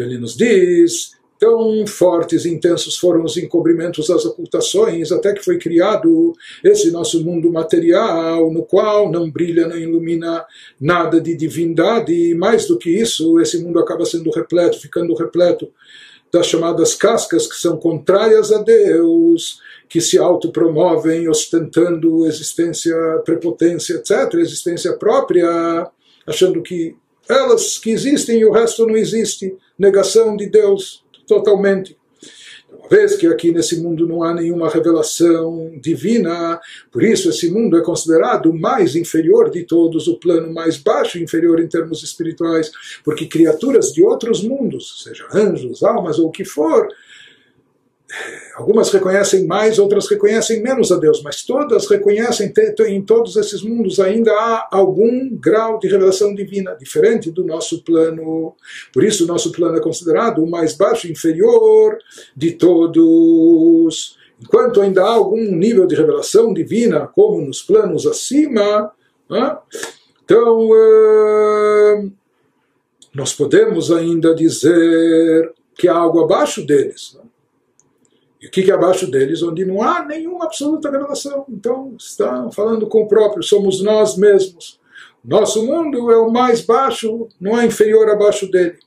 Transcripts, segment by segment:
Então ele nos diz Tão fortes e intensos foram os encobrimentos, as ocultações, até que foi criado esse nosso mundo material, no qual não brilha, não ilumina nada de divindade, e mais do que isso, esse mundo acaba sendo repleto, ficando repleto das chamadas cascas que são contrárias a Deus, que se autopromovem ostentando existência, prepotência, etc., existência própria, achando que elas que existem e o resto não existe, negação de Deus totalmente. Uma vez que aqui nesse mundo não há nenhuma revelação divina, por isso esse mundo é considerado o mais inferior de todos, o plano mais baixo inferior em termos espirituais, porque criaturas de outros mundos, seja anjos, almas ou o que for, Algumas reconhecem mais, outras reconhecem menos a Deus, mas todas reconhecem, em todos esses mundos ainda há algum grau de revelação divina, diferente do nosso plano. Por isso, o nosso plano é considerado o mais baixo, inferior de todos. Enquanto ainda há algum nível de revelação divina, como nos planos acima, né? então nós podemos ainda dizer que há algo abaixo deles. Né? E o que é abaixo deles, onde não há nenhuma absoluta revelação. Então, está falando com o próprio, somos nós mesmos. Nosso mundo é o mais baixo, não é inferior abaixo dele.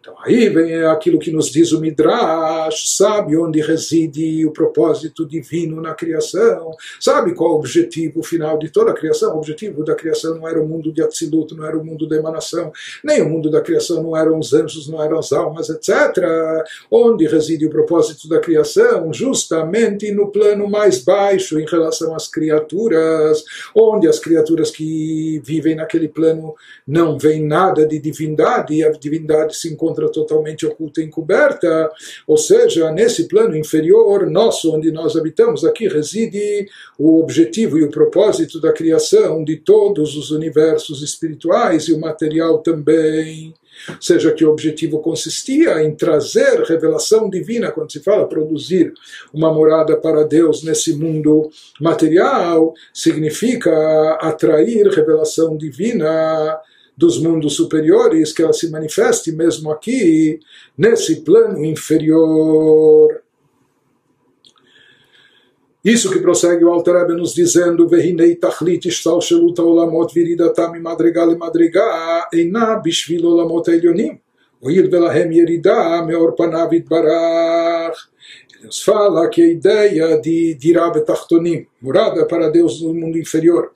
Então aí vem aquilo que nos diz o Midrash, sabe onde reside o propósito divino na criação, sabe qual o objetivo final de toda a criação. O objetivo da criação não era o mundo de Atzilut, não era o mundo da emanação, nem o mundo da criação não eram os anjos, não eram as almas, etc. Onde reside o propósito da criação? Justamente no plano mais baixo em relação às criaturas, onde as criaturas que vivem naquele plano não veem nada de divindade e a divindade se encontra encontra totalmente oculta e encoberta, ou seja, nesse plano inferior nosso, onde nós habitamos, aqui reside o objetivo e o propósito da criação de todos os universos espirituais e o material também. Seja que o objetivo consistia em trazer revelação divina, quando se fala produzir uma morada para Deus nesse mundo material, significa atrair revelação divina dos mundos superiores, que ela se manifeste mesmo aqui, nesse plano inferior. Isso que prossegue o Alter Rebbe nos dizendo: Verinei tachlit ishtal shelut olamot viridatam madrigal madriga eina bishvil olamot elionim. Oil velahem yerida meor panav Ele nos fala que a ideia de dirabe tachtonim, morada para Deus no mundo inferior,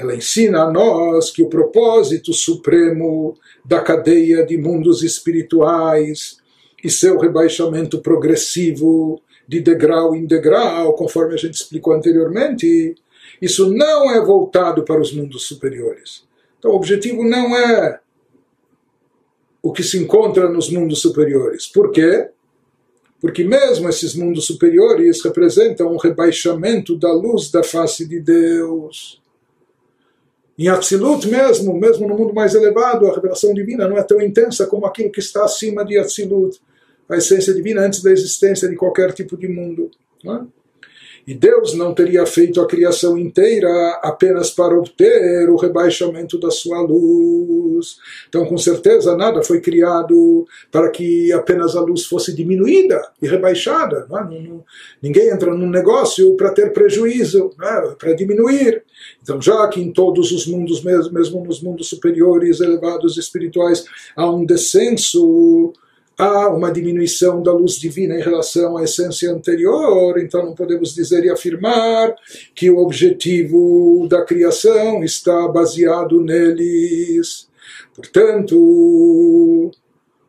ela ensina a nós que o propósito supremo da cadeia de mundos espirituais e seu rebaixamento progressivo de degrau em degrau, conforme a gente explicou anteriormente, isso não é voltado para os mundos superiores. Então, o objetivo não é o que se encontra nos mundos superiores. Por quê? Porque mesmo esses mundos superiores representam um rebaixamento da luz da face de Deus. Em Atzilut mesmo, mesmo no mundo mais elevado, a revelação divina não é tão intensa como aquilo que está acima de Atzilut, a essência divina antes da existência de qualquer tipo de mundo. Não é? E Deus não teria feito a criação inteira apenas para obter o rebaixamento da sua luz. Então, com certeza, nada foi criado para que apenas a luz fosse diminuída e rebaixada. É? Ninguém entra num negócio para ter prejuízo, é? para diminuir. Então, já que em todos os mundos, mesmo, nos mundos superiores, elevados espirituais, há um descenso há uma diminuição da luz divina em relação à essência anterior, então não podemos dizer e afirmar que o objetivo da criação está baseado neles. Portanto,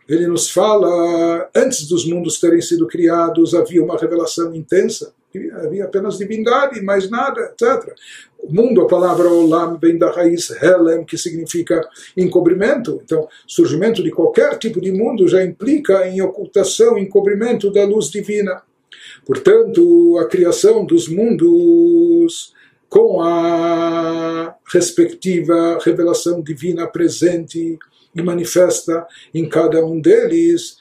ele nos fala, antes dos mundos terem sido criados, havia uma revelação intensa, havia apenas divindade, mais nada, etc. O mundo, a palavra olam vem da raiz helem, que significa encobrimento. Então, surgimento de qualquer tipo de mundo já implica em ocultação, encobrimento da luz divina. Portanto, a criação dos mundos com a respectiva revelação divina presente e manifesta em cada um deles,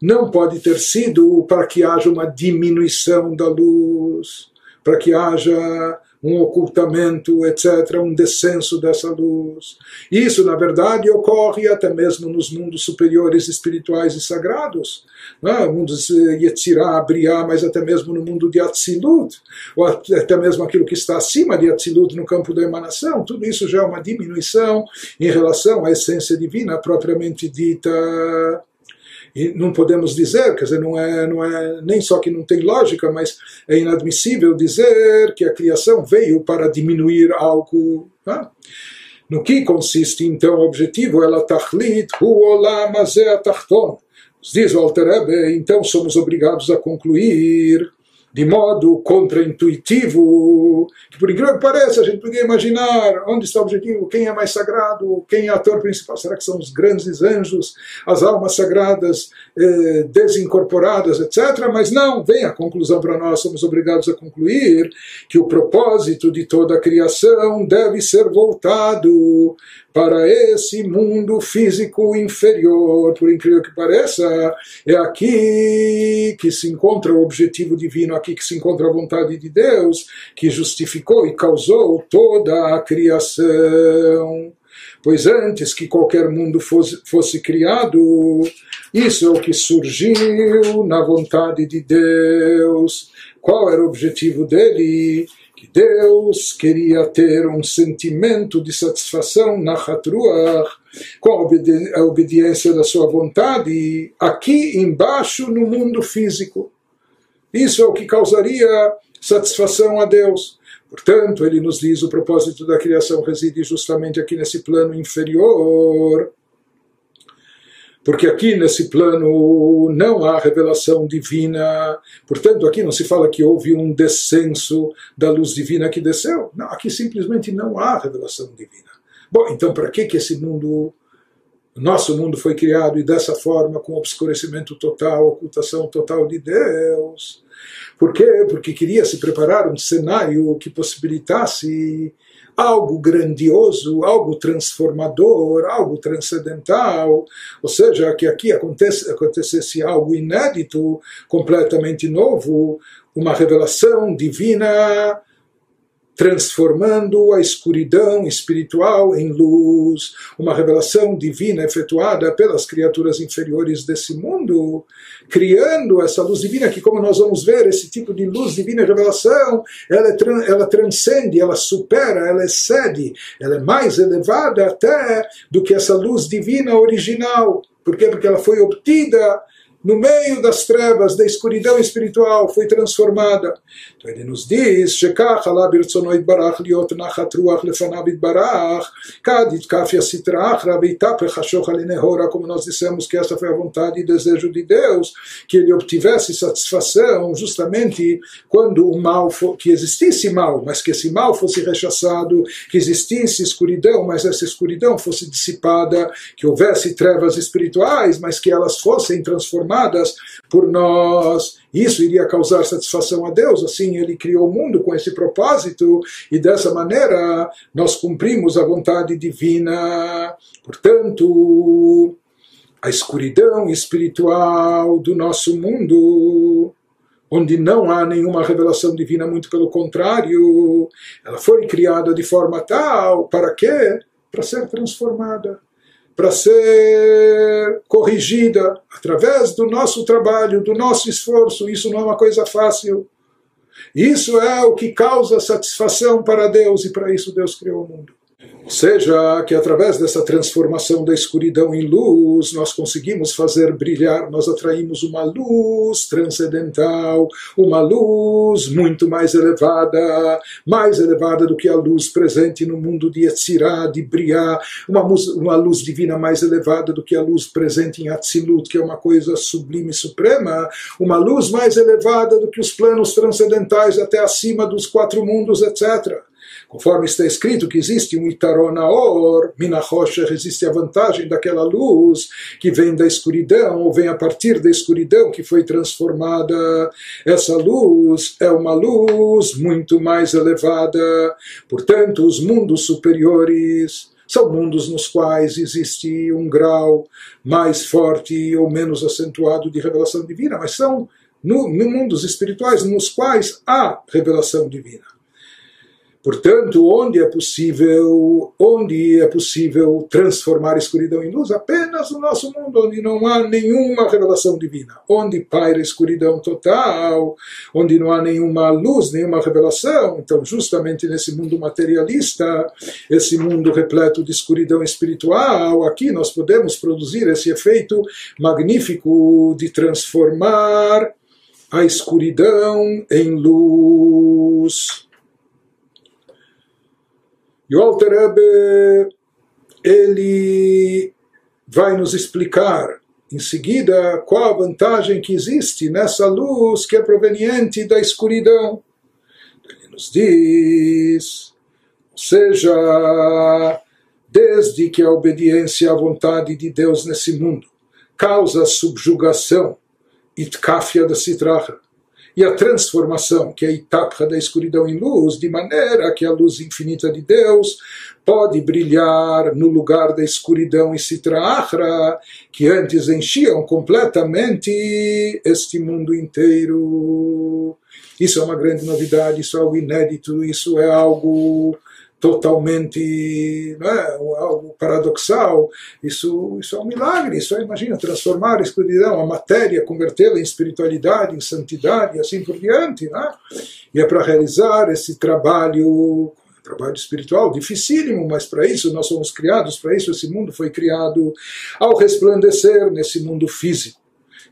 não pode ter sido para que haja uma diminuição da luz, para que haja um ocultamento, etc., um descenso dessa luz. Isso, na verdade, ocorre até mesmo nos mundos superiores espirituais e sagrados, né? mundos Yetzirah, Briah, mas até mesmo no mundo de Atzilut, ou até mesmo aquilo que está acima de Atzilut no campo da emanação. Tudo isso já é uma diminuição em relação à essência divina propriamente dita. E não podemos dizer, quer dizer, não é, não é nem só que não tem lógica, mas é inadmissível dizer que a criação veio para diminuir algo. Né? No que consiste então o objetivo? Ela tachlit hu olam atachton. Diz o Alter Rebbe, então somos obrigados a concluir de modo contraintuitivo, que por incrível que pareça, a gente poderia imaginar onde está o objetivo, quem é mais sagrado, quem é ator principal, será que são os grandes anjos, as almas sagradas eh, desincorporadas, etc. Mas não, vem a conclusão para nós, somos obrigados a concluir que o propósito de toda a criação deve ser voltado para esse mundo físico inferior, por incrível que pareça, é aqui que se encontra o objetivo divino, aqui que se encontra a vontade de Deus, que justificou e causou toda a criação. Pois antes que qualquer mundo fosse, fosse criado, isso é o que surgiu na vontade de Deus. Qual era o objetivo dele? Que Deus queria ter um sentimento de satisfação na Hatruach, com a, obedi a obediência da sua vontade, aqui embaixo no mundo físico. Isso é o que causaria satisfação a Deus. Portanto, ele nos diz o propósito da criação reside justamente aqui nesse plano inferior porque aqui nesse plano não há revelação divina, portanto aqui não se fala que houve um descenso da luz divina que desceu, não, aqui simplesmente não há revelação divina. Bom, então para que que esse mundo, nosso mundo foi criado e dessa forma com obscurecimento total, ocultação total de Deus? Por quê? Porque queria se preparar um cenário que possibilitasse algo grandioso, algo transformador, algo transcendental, ou seja, que aqui acontece, acontecesse algo inédito, completamente novo, uma revelação divina transformando a escuridão espiritual em luz, uma revelação divina efetuada pelas criaturas inferiores desse mundo, criando essa luz divina que, como nós vamos ver, esse tipo de luz divina revelação, ela, é, ela transcende, ela supera, ela excede, ela é mais elevada até do que essa luz divina original. Por quê? Porque ela foi obtida no meio das trevas, da escuridão espiritual, foi transformada. Então ele nos diz, como nós dissemos que essa foi a vontade e desejo de Deus, que ele obtivesse satisfação justamente quando o mal, for, que existisse mal, mas que esse mal fosse rechaçado, que existisse escuridão, mas essa escuridão fosse dissipada, que houvesse trevas espirituais, mas que elas fossem transformadas formadas por nós. Isso iria causar satisfação a Deus, assim ele criou o mundo com esse propósito, e dessa maneira nós cumprimos a vontade divina. Portanto, a escuridão espiritual do nosso mundo onde não há nenhuma revelação divina, muito pelo contrário, ela foi criada de forma tal, para quê? Para ser transformada para ser corrigida através do nosso trabalho, do nosso esforço. Isso não é uma coisa fácil. Isso é o que causa satisfação para Deus e para isso Deus criou o mundo. Ou seja, que através dessa transformação da escuridão em luz, nós conseguimos fazer brilhar, nós atraímos uma luz transcendental, uma luz muito mais elevada, mais elevada do que a luz presente no mundo de Etzirá, de Briá, uma, uma luz divina mais elevada do que a luz presente em Atzilut, que é uma coisa sublime e suprema, uma luz mais elevada do que os planos transcendentais até acima dos quatro mundos, etc. Conforme está escrito que existe um Itaronaor, Minachosher, existe a vantagem daquela luz que vem da escuridão, ou vem a partir da escuridão que foi transformada. Essa luz é uma luz muito mais elevada. Portanto, os mundos superiores são mundos nos quais existe um grau mais forte ou menos acentuado de revelação divina, mas são no, no mundos espirituais nos quais há revelação divina. Portanto, onde é possível, onde é possível transformar escuridão em luz? Apenas no nosso mundo, onde não há nenhuma revelação divina, onde paira escuridão total, onde não há nenhuma luz, nenhuma revelação. Então, justamente nesse mundo materialista, esse mundo repleto de escuridão espiritual, aqui nós podemos produzir esse efeito magnífico de transformar a escuridão em luz. E o Alter Rebbe, ele vai nos explicar em seguida qual a vantagem que existe nessa luz que é proveniente da escuridão. Ele nos diz, ou seja, desde que a obediência à vontade de Deus nesse mundo causa subjugação, itkafia da citracha, e a transformação, que é a etapa da escuridão em luz, de maneira que a luz infinita de Deus pode brilhar no lugar da escuridão e citraachra, que antes enchiam completamente este mundo inteiro. Isso é uma grande novidade, isso é algo inédito, isso é algo totalmente é, algo paradoxal, isso, isso é um milagre, isso é, imagina, transformar a escuridão, a matéria, convertê-la em espiritualidade, em santidade e assim por diante. Né? E é para realizar esse trabalho trabalho espiritual dificílimo, mas para isso nós somos criados, para isso esse mundo foi criado ao resplandecer nesse mundo físico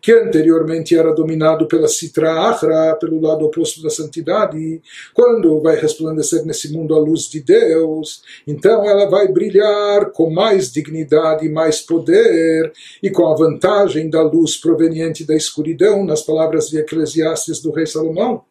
que anteriormente era dominado pela Sitra Achra, pelo lado oposto da santidade, quando vai resplandecer nesse mundo a luz de Deus, então ela vai brilhar com mais dignidade, mais poder e com a vantagem da luz proveniente da escuridão, nas palavras de Eclesiastes do rei Salomão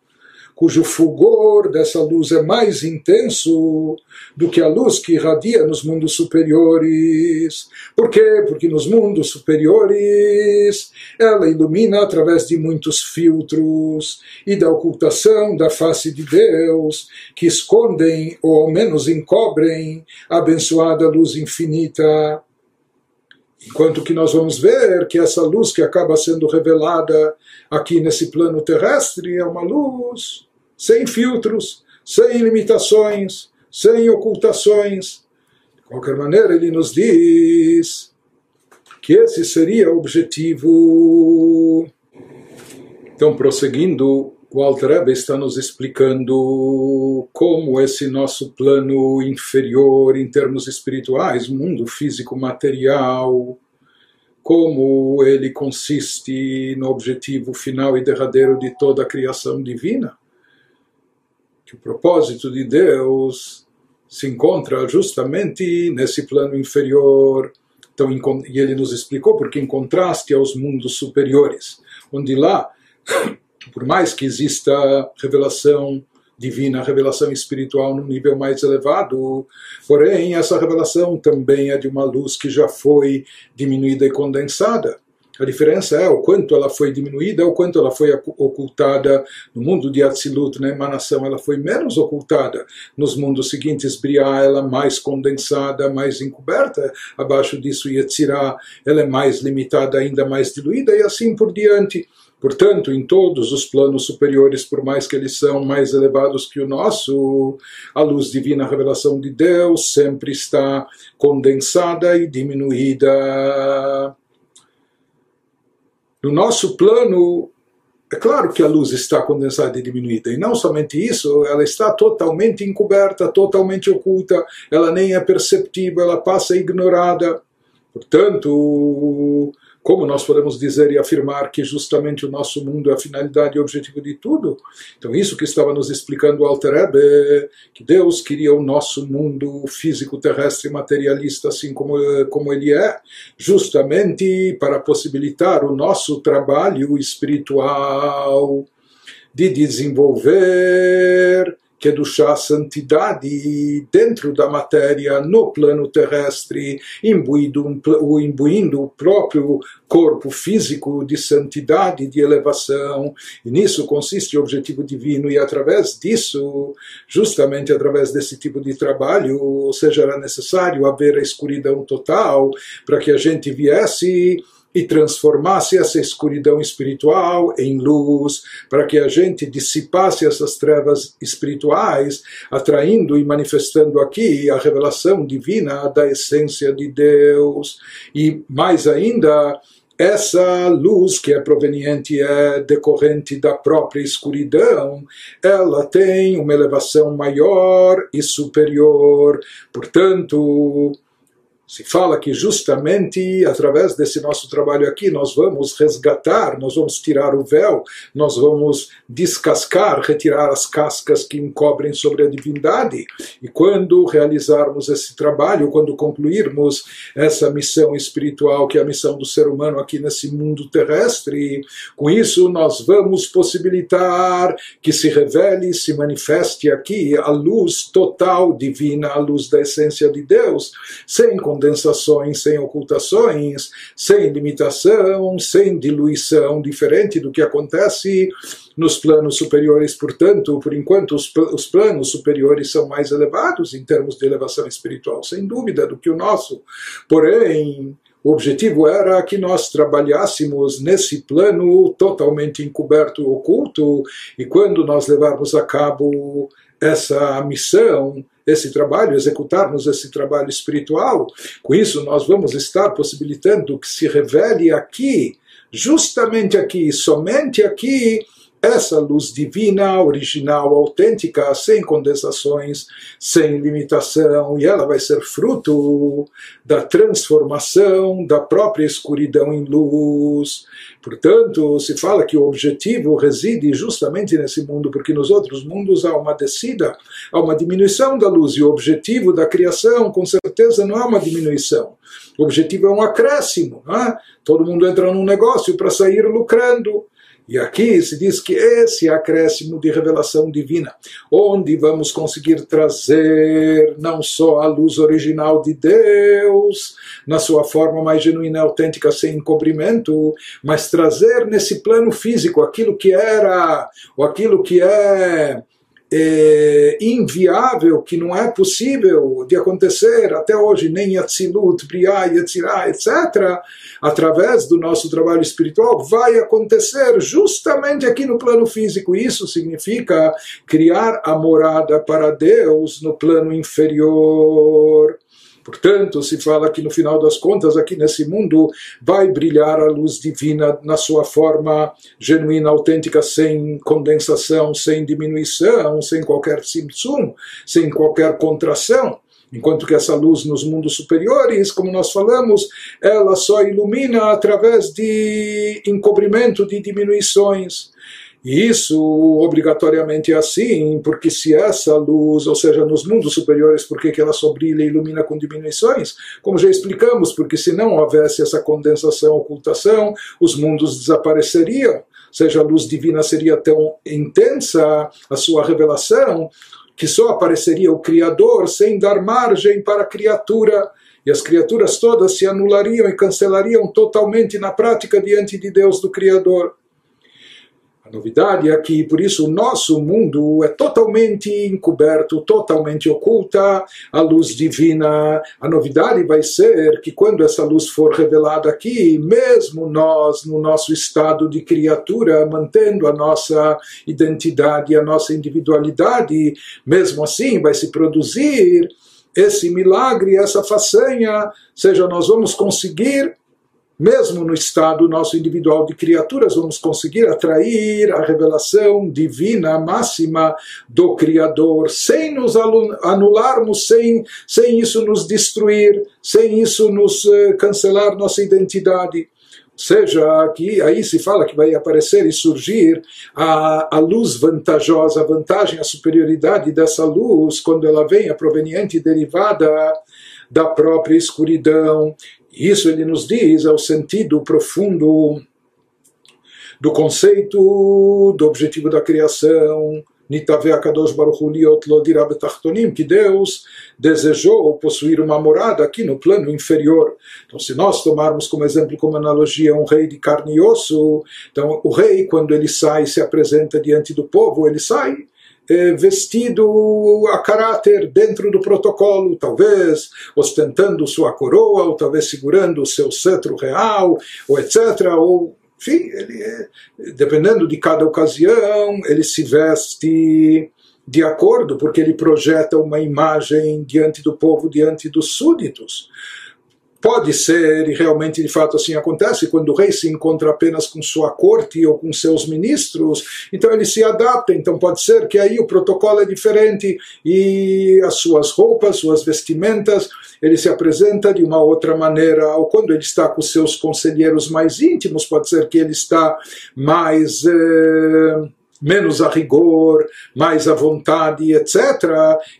cujo fulgor dessa luz é mais intenso do que a luz que irradia nos mundos superiores. Por quê? Porque nos mundos superiores ela ilumina através de muitos filtros e da ocultação da face de Deus, que escondem ou ao menos encobrem a abençoada luz infinita. Enquanto que nós vamos ver que essa luz que acaba sendo revelada aqui nesse plano terrestre é uma luz sem filtros, sem limitações, sem ocultações. De qualquer maneira, ele nos diz que esse seria o objetivo. Então, prosseguindo, o Alter Rebbe está nos explicando como esse nosso plano inferior em termos espirituais, mundo físico material, como ele consiste no objetivo final e derradeiro de toda a criação divina que o propósito de Deus se encontra justamente nesse plano inferior. Então, e ele nos explicou porque em contraste aos mundos superiores, onde lá, por mais que exista revelação divina, revelação espiritual no nível mais elevado, porém essa revelação também é de uma luz que já foi diminuída e condensada. A diferença é o quanto ela foi diminuída, o quanto ela foi ocultada no mundo de Atzilut, na emanação, ela foi menos ocultada. Nos mundos seguintes, Briá, ela mais condensada, mais encoberta. Abaixo disso, Yetzirah, ela é mais limitada, ainda mais diluída, e assim por diante. Portanto, em todos os planos superiores, por mais que eles são mais elevados que o nosso, a luz divina, a revelação de Deus, sempre está condensada e diminuída. No nosso plano, é claro que a luz está condensada e diminuída, e não somente isso, ela está totalmente encoberta, totalmente oculta, ela nem é perceptível, ela passa ignorada. Portanto, como nós podemos dizer e afirmar que justamente o nosso mundo é a finalidade e objetivo de tudo? Então, isso que estava nos explicando o Alter Ebe, que Deus queria o nosso mundo físico, terrestre, materialista, assim como, como ele é, justamente para possibilitar o nosso trabalho espiritual de desenvolver que é chá santidade dentro da matéria, no plano terrestre, imbuindo, imbuindo o próprio corpo físico de santidade, de elevação. E nisso consiste o objetivo divino, e através disso, justamente através desse tipo de trabalho, ou seja, era necessário haver a escuridão total para que a gente viesse e transformasse essa escuridão espiritual em luz, para que a gente dissipasse essas trevas espirituais, atraindo e manifestando aqui a revelação divina da essência de Deus. E mais ainda, essa luz que é proveniente, é decorrente da própria escuridão, ela tem uma elevação maior e superior. Portanto, se fala que justamente através desse nosso trabalho aqui nós vamos resgatar, nós vamos tirar o véu, nós vamos descascar, retirar as cascas que encobrem sobre a divindade. E quando realizarmos esse trabalho, quando concluirmos essa missão espiritual, que é a missão do ser humano aqui nesse mundo terrestre, com isso nós vamos possibilitar que se revele, se manifeste aqui a luz total divina, a luz da essência de Deus, sem condensações, sem ocultações, sem limitação, sem diluição, diferente do que acontece nos planos superiores. Portanto, por enquanto, os, os planos superiores são mais elevados em termos de elevação espiritual, sem dúvida, do que o nosso. Porém, o objetivo era que nós trabalhássemos nesse plano totalmente encoberto, oculto, e quando nós levarmos a cabo essa missão, esse trabalho, executarmos esse trabalho espiritual, com isso nós vamos estar possibilitando que se revele aqui, justamente aqui, somente aqui, essa luz divina, original, autêntica, sem condensações, sem limitação, e ela vai ser fruto da transformação da própria escuridão em luz. Portanto, se fala que o objetivo reside justamente nesse mundo, porque nos outros mundos há uma descida, há uma diminuição da luz, e o objetivo da criação, com certeza, não é uma diminuição. O objetivo é um acréscimo. É? Todo mundo entra num negócio para sair lucrando. E aqui se diz que esse acréscimo de revelação divina, onde vamos conseguir trazer não só a luz original de Deus, na sua forma mais genuína e autêntica, sem encobrimento, mas trazer nesse plano físico aquilo que era, ou aquilo que é é, inviável, que não é possível de acontecer até hoje, nem Atzilut, Briah, Yetzirah, etc., através do nosso trabalho espiritual, vai acontecer justamente aqui no plano físico. Isso significa criar a morada para Deus no plano inferior. Portanto, se fala que no final das contas, aqui nesse mundo, vai brilhar a luz divina na sua forma genuína, autêntica, sem condensação, sem diminuição, sem qualquer simsum, sem qualquer contração. Enquanto que essa luz nos mundos superiores, como nós falamos, ela só ilumina através de encobrimento, de diminuições. E isso obrigatoriamente é assim, porque se essa luz, ou seja, nos mundos superiores, por que ela só brilha e ilumina com diminuições? Como já explicamos, porque se não houvesse essa condensação, ocultação, os mundos desapareceriam. Ou seja, a luz divina seria tão intensa, a sua revelação, que só apareceria o Criador sem dar margem para a criatura e as criaturas todas se anulariam e cancelariam totalmente na prática diante de Deus do Criador. A novidade é que, por isso, o nosso mundo é totalmente encoberto, totalmente oculta a luz divina. A novidade vai ser que, quando essa luz for revelada aqui, mesmo nós, no nosso estado de criatura, mantendo a nossa identidade, a nossa individualidade, mesmo assim vai se produzir esse milagre, essa façanha, seja, nós vamos conseguir mesmo no estado nosso individual de criaturas, vamos conseguir atrair a revelação divina máxima do Criador, sem nos anularmos, sem, sem isso nos destruir, sem isso nos uh, cancelar nossa identidade. Seja, aqui, aí se fala que vai aparecer e surgir a, a luz vantajosa, a vantagem, a superioridade dessa luz, quando ela vem, a proveniente derivada da própria escuridão. Isso ele nos diz é o sentido profundo do conceito, do objetivo da criação, que Deus desejou possuir uma morada aqui no plano inferior. Então, se nós tomarmos como exemplo, como analogia, um rei de carne e osso, então o rei, quando ele sai se apresenta diante do povo, ele sai vestido a caráter dentro do protocolo, talvez ostentando sua coroa, ou talvez segurando o seu cetro real, ou etc. Ou, enfim, ele, é, dependendo de cada ocasião, ele se veste de acordo, porque ele projeta uma imagem diante do povo, diante dos súditos. Pode ser, e realmente de fato assim acontece, quando o rei se encontra apenas com sua corte ou com seus ministros, então ele se adapta. Então pode ser que aí o protocolo é diferente e as suas roupas, suas vestimentas, ele se apresenta de uma outra maneira. Ou quando ele está com seus conselheiros mais íntimos, pode ser que ele está mais. Eh, menos a rigor, mais à vontade, etc.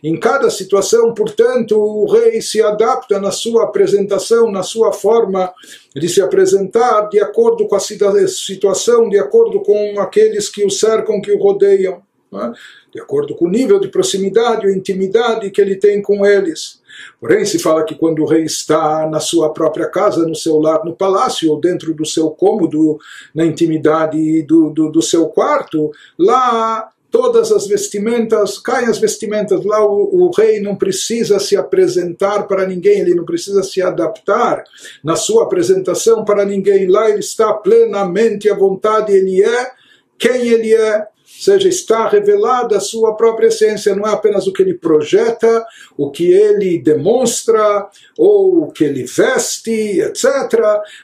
Em cada situação, portanto, o rei se adapta na sua apresentação, na sua forma de se apresentar, de acordo com a situação, de acordo com aqueles que o cercam, que o rodeiam, né? de acordo com o nível de proximidade ou intimidade que ele tem com eles. Porém, se fala que quando o rei está na sua própria casa, no seu lar, no palácio, ou dentro do seu cômodo, na intimidade do, do, do seu quarto, lá todas as vestimentas, caem as vestimentas, lá o, o, rei não precisa se apresentar para ninguém, ele não precisa se adaptar na sua apresentação para ninguém, lá ele está plenamente à vontade, ele é quem ele é, seja, está revelada a sua própria essência, não é apenas o que ele projeta, o que ele demonstra, ou o que ele veste, etc.,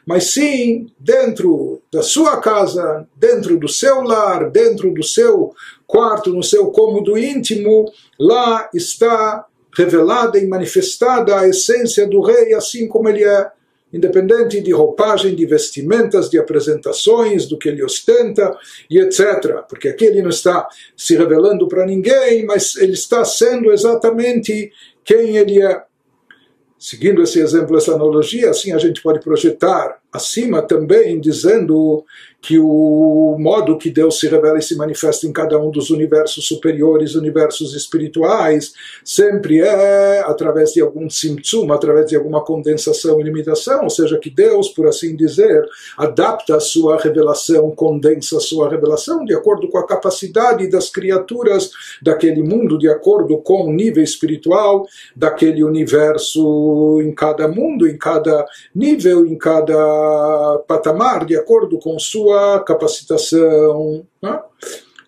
mas sim dentro da sua casa, dentro do seu lar, dentro do seu quarto, no seu cômodo íntimo, lá está revelada e manifestada a essência do rei, assim como ele é independente de roupagem, de vestimentas, de apresentações, do que ele ostenta e etc. Porque aqui ele não está se revelando para ninguém, mas ele está sendo exatamente quem ele é. Seguindo esse exemplo, essa analogia, assim a gente pode projetar acima também, dizendo que o modo que Deus se revela e se manifesta em cada um dos universos superiores, universos espirituais, sempre é através de algum simtsum, através de alguma condensação e limitação, ou seja, que Deus, por assim dizer, adapta a sua revelação, condensa a sua revelação de acordo com a capacidade das criaturas daquele mundo, de acordo com o nível espiritual daquele universo em cada mundo, em cada nível, em cada patamar, de acordo com sua capacitação. Né?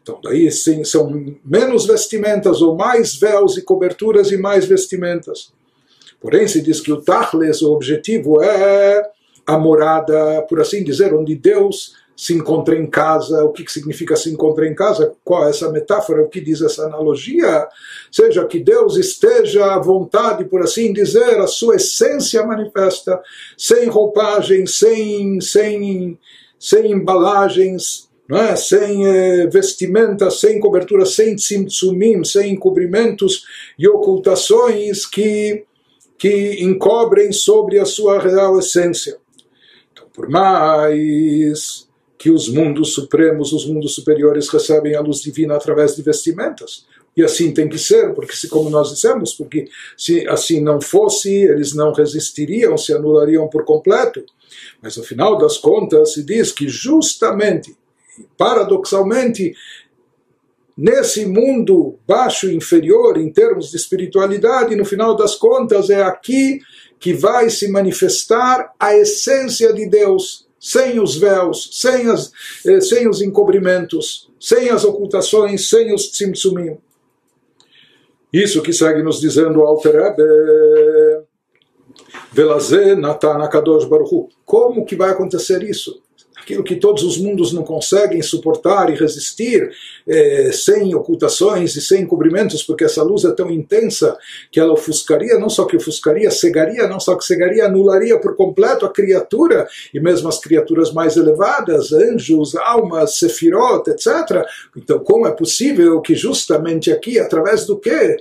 Então, daí sim, são menos vestimentas ou mais véus e coberturas e mais vestimentas. Porém, se diz que o Tachles, o objetivo é a morada, por assim dizer, onde Deus se encontra em casa, o que significa se encontra em casa, qual é essa metáfora, o que diz essa analogia, seja que Deus esteja à vontade, por assim dizer, a sua essência manifesta, sem roupagem, sem, sem sem embalagens, é? sem eh, vestimentas, sem cobertura, sem tzimtzumim, sem encobrimentos e ocultações que, que encobrem sobre a sua real essência. Então, por mais que os mundos supremos, os mundos superiores recebem a luz divina através de vestimentas, e assim tem que ser, porque se como nós dissemos, porque se assim não fosse, eles não resistiriam, se anulariam por completo. Mas no final das contas se diz que justamente, paradoxalmente, nesse mundo baixo inferior em termos de espiritualidade, no final das contas é aqui que vai se manifestar a essência de Deus, sem os véus, sem, as, eh, sem os encobrimentos, sem as ocultações, sem os tzimtzumim. Isso que segue nos dizendo o Alter Rebbe, Velazé Natan Akadosh Baruchu. Como que vai acontecer isso? Aquilo que todos os mundos não conseguem suportar e resistir eh, sem ocultações e sem encobrimentos, porque essa luz é tão intensa que ela ofuscaria, não só que ofuscaria, cegaria, não só que cegaria, anularia por completo a criatura e mesmo as criaturas mais elevadas, anjos, almas, sefirot, etc. Então, como é possível que justamente aqui, através do quê?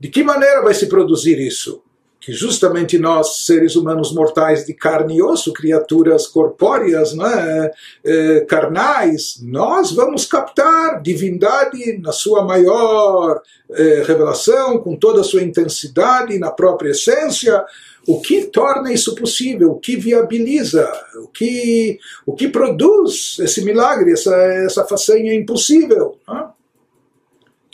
De que maneira vai se produzir isso? Que justamente nós, seres humanos mortais de carne e osso, criaturas corpóreas, né, é, carnais, nós vamos captar divindade na sua maior é, revelação, com toda a sua intensidade, na própria essência, o que torna isso possível, o que viabiliza, o que, o que produz esse milagre, essa, essa façanha impossível. Né?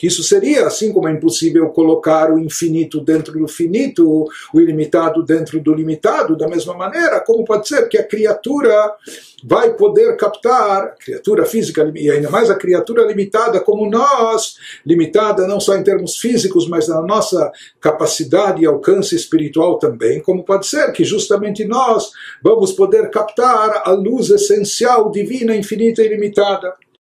Que isso seria, assim como é impossível colocar o infinito dentro do finito, o ilimitado dentro do limitado, da mesma maneira, como pode ser que a criatura vai poder captar, a criatura física, e ainda mais a criatura limitada como nós, limitada não só em termos físicos, mas na nossa capacidade e alcance espiritual também, como pode ser que justamente nós vamos poder captar a luz essencial, divina, infinita e ilimitada.